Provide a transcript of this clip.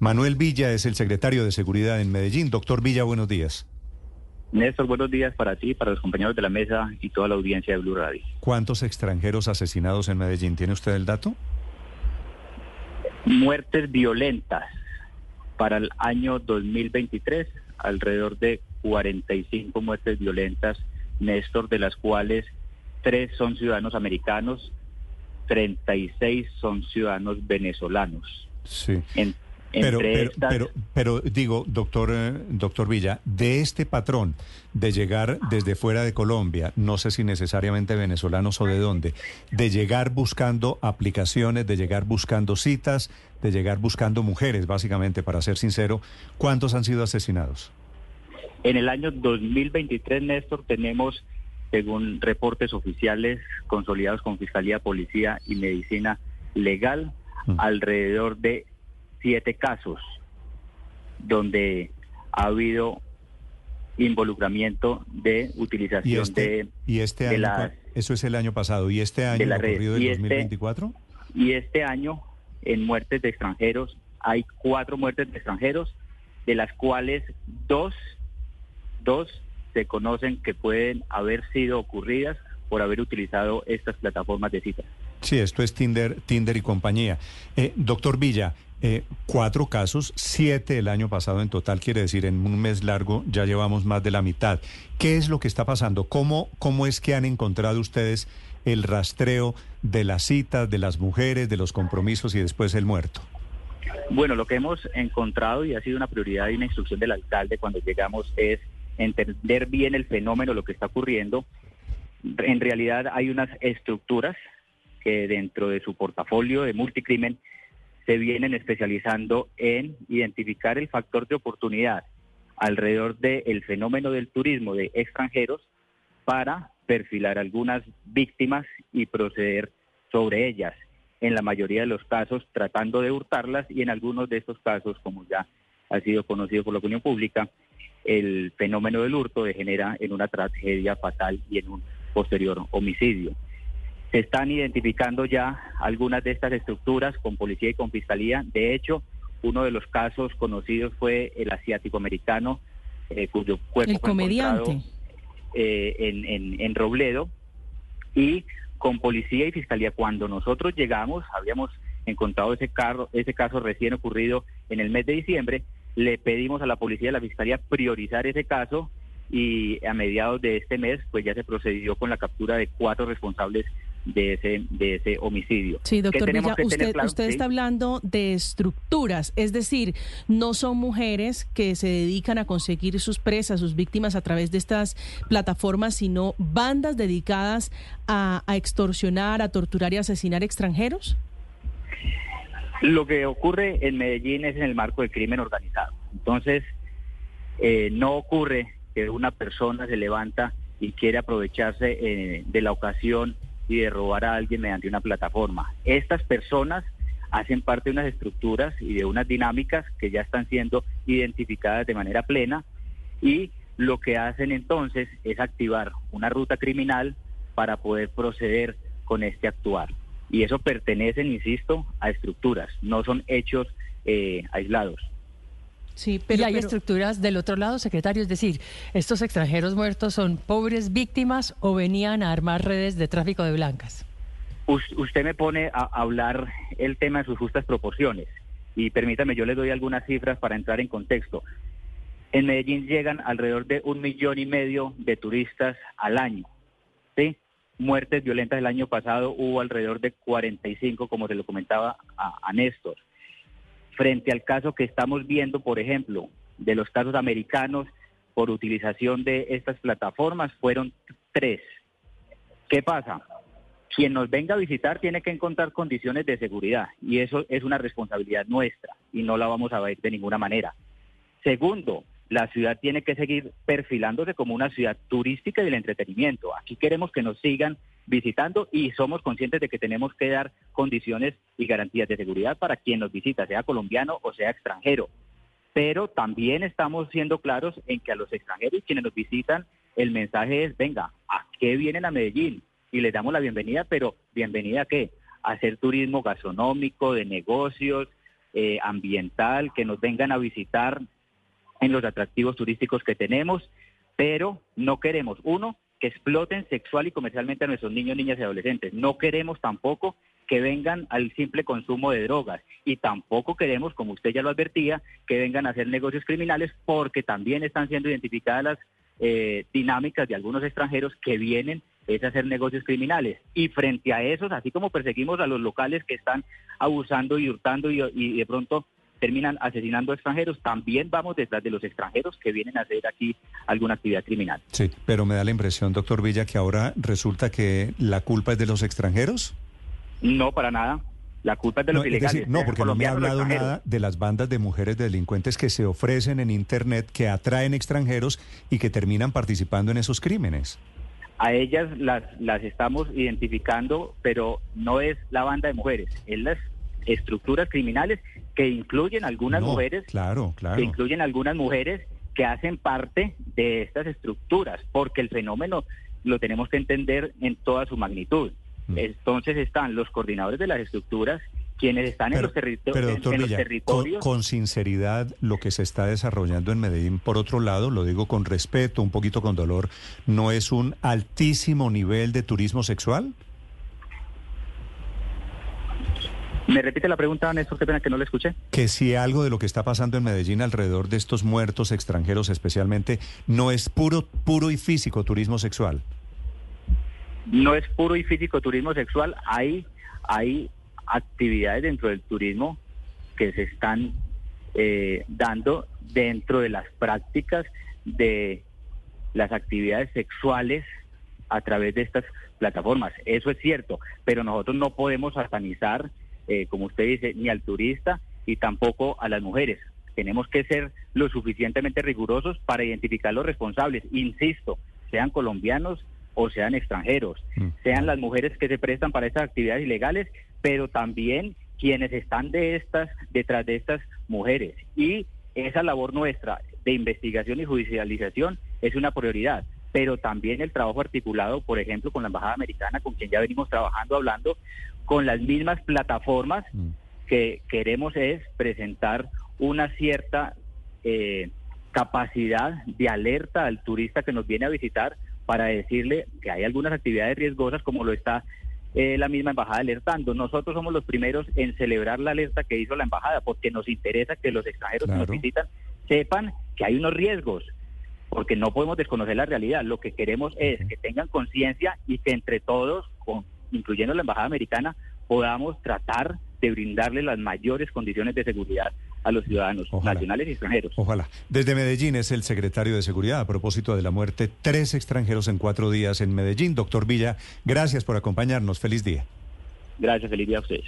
Manuel Villa es el secretario de Seguridad en Medellín. Doctor Villa, buenos días. Néstor, buenos días para ti, para los compañeros de la mesa y toda la audiencia de Blue Radio. ¿Cuántos extranjeros asesinados en Medellín? ¿Tiene usted el dato? Muertes violentas para el año 2023, alrededor de 45 muertes violentas, Néstor, de las cuales tres son ciudadanos americanos, 36 son ciudadanos venezolanos. Sí. Pero, pero, pero, digo, doctor, eh, doctor Villa, de este patrón de llegar desde fuera de Colombia, no sé si necesariamente venezolanos o de dónde, de llegar buscando aplicaciones, de llegar buscando citas, de llegar buscando mujeres, básicamente, para ser sincero, ¿cuántos han sido asesinados? En el año 2023, Néstor, tenemos, según reportes oficiales consolidados con Fiscalía, Policía y Medicina Legal, mm. alrededor de siete casos donde ha habido involucramiento de utilización este, de y este año eso es el año pasado. Y este año el del 2024 este y este año en muertes de extranjeros hay cuatro muertes de extranjeros de las cuales dos dos se conocen que pueden haber sido ocurridas por haber utilizado estas plataformas de citas. Sí, esto es Tinder, Tinder y compañía. Eh, doctor Villa, eh, cuatro casos, siete el año pasado en total, quiere decir en un mes largo ya llevamos más de la mitad. ¿Qué es lo que está pasando? ¿Cómo, cómo es que han encontrado ustedes el rastreo de las citas, de las mujeres, de los compromisos y después el muerto? Bueno, lo que hemos encontrado y ha sido una prioridad y una instrucción del alcalde cuando llegamos es entender bien el fenómeno, lo que está ocurriendo. En realidad hay unas estructuras que dentro de su portafolio de multicrimen se vienen especializando en identificar el factor de oportunidad alrededor del fenómeno del turismo de extranjeros para perfilar algunas víctimas y proceder sobre ellas. En la mayoría de los casos tratando de hurtarlas y en algunos de estos casos, como ya ha sido conocido por la opinión pública, el fenómeno del hurto degenera en una tragedia fatal y en un posterior homicidio. Se están identificando ya algunas de estas estructuras con policía y con fiscalía. De hecho, uno de los casos conocidos fue el asiático americano, eh, cuyo cuerpo el comediante. Eh, en, en Robledo. Y con policía y fiscalía, cuando nosotros llegamos, habíamos encontrado ese, carro, ese caso recién ocurrido en el mes de diciembre, le pedimos a la policía y a la fiscalía priorizar ese caso y a mediados de este mes pues ya se procedió con la captura de cuatro responsables de ese, de ese homicidio. Sí, doctor Villa, usted, usted está hablando de estructuras, es decir, no son mujeres que se dedican a conseguir sus presas, sus víctimas a través de estas plataformas, sino bandas dedicadas a, extorsionar, a torturar y asesinar extranjeros. Lo que ocurre en Medellín es en el marco del crimen organizado. Entonces, eh, no ocurre que una persona se levanta y quiere aprovecharse eh, de la ocasión y de robar a alguien mediante una plataforma. Estas personas hacen parte de unas estructuras y de unas dinámicas que ya están siendo identificadas de manera plena y lo que hacen entonces es activar una ruta criminal para poder proceder con este actuar. Y eso pertenece, insisto, a estructuras, no son hechos eh, aislados. Sí, pero, y hay estructuras del otro lado, secretario, es decir, estos extranjeros muertos son pobres víctimas o venían a armar redes de tráfico de blancas. usted me pone a hablar el tema en sus justas proporciones y permítame, yo le doy algunas cifras para entrar en contexto. En Medellín llegan alrededor de un millón y medio de turistas al año. ¿sí? Muertes violentas el año pasado hubo alrededor de 45, como se lo comentaba a, a Néstor frente al caso que estamos viendo, por ejemplo, de los casos americanos por utilización de estas plataformas, fueron tres. ¿Qué pasa? Quien nos venga a visitar tiene que encontrar condiciones de seguridad y eso es una responsabilidad nuestra y no la vamos a ver de ninguna manera. Segundo, la ciudad tiene que seguir perfilándose como una ciudad turística y del entretenimiento. Aquí queremos que nos sigan visitando y somos conscientes de que tenemos que dar condiciones y garantías de seguridad para quien nos visita, sea colombiano o sea extranjero. Pero también estamos siendo claros en que a los extranjeros quienes nos visitan, el mensaje es, venga, ¿a qué vienen a Medellín? Y les damos la bienvenida, pero bienvenida a qué? A hacer turismo gastronómico, de negocios, eh, ambiental, que nos vengan a visitar en los atractivos turísticos que tenemos, pero no queremos, uno, que exploten sexual y comercialmente a nuestros niños, niñas y adolescentes. No queremos tampoco que vengan al simple consumo de drogas y tampoco queremos, como usted ya lo advertía, que vengan a hacer negocios criminales porque también están siendo identificadas las eh, dinámicas de algunos extranjeros que vienen es hacer negocios criminales. Y frente a esos, así como perseguimos a los locales que están abusando y hurtando y, y de pronto terminan asesinando a extranjeros, también vamos detrás de los extranjeros que vienen a hacer aquí alguna actividad criminal. Sí, pero me da la impresión, doctor Villa, que ahora resulta que la culpa es de los extranjeros. No, para nada. La culpa es de los ilegales. no, porque no me ha hablado nada de las bandas de mujeres delincuentes que se ofrecen en Internet, que atraen extranjeros y que terminan participando en esos crímenes. A ellas las, las estamos identificando, pero no es la banda de mujeres, es las estructuras criminales que incluyen algunas mujeres, claro, claro. que incluyen algunas mujeres que hacen parte de estas estructuras, porque el fenómeno lo tenemos que entender en toda su magnitud. Mm. Entonces están los coordinadores de las estructuras, quienes están en, los, territorios. Con, sinceridad, lo que se está desarrollando en Medellín, por otro lado, lo digo con respeto, un poquito con dolor, ¿no es un altísimo nivel de turismo sexual? ¿Me repite la pregunta, Néstor? Qué pena que no le escuché. Que si algo de lo que está pasando en Medellín alrededor de estos muertos extranjeros especialmente, no es puro, puro y físico turismo sexual no es puro y físico turismo sexual, hay, hay actividades dentro del turismo que se están eh, dando dentro de las prácticas de las actividades sexuales a través de estas plataformas. Eso es cierto, pero nosotros no podemos satanizar, eh, como usted dice, ni al turista y tampoco a las mujeres. Tenemos que ser lo suficientemente rigurosos para identificar los responsables. Insisto, sean colombianos, o sean extranjeros, mm. sean las mujeres que se prestan para estas actividades ilegales, pero también quienes están de estas, detrás de estas mujeres. Y esa labor nuestra de investigación y judicialización es una prioridad, pero también el trabajo articulado, por ejemplo, con la Embajada Americana, con quien ya venimos trabajando, hablando, con las mismas plataformas mm. que queremos es presentar una cierta eh, capacidad de alerta al turista que nos viene a visitar para decirle que hay algunas actividades riesgosas como lo está eh, la misma embajada alertando. Nosotros somos los primeros en celebrar la alerta que hizo la embajada porque nos interesa que los extranjeros que nos visitan sepan que hay unos riesgos porque no podemos desconocer la realidad. Lo que queremos es que tengan conciencia y que entre todos, con, incluyendo la embajada americana, podamos tratar de brindarle las mayores condiciones de seguridad a los ciudadanos nacionales y extranjeros. Ojalá. Desde Medellín es el secretario de Seguridad a propósito de la muerte. Tres extranjeros en cuatro días en Medellín. Doctor Villa, gracias por acompañarnos. Feliz día. Gracias, feliz día a ustedes.